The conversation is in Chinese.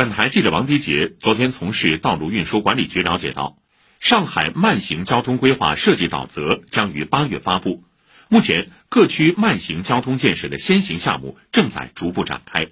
本台记者王迪杰昨天从市道路运输管理局了解到上海慢行交通规划设计导则将于八月发布目前各区慢行交通建设的先行项目正在逐步展开。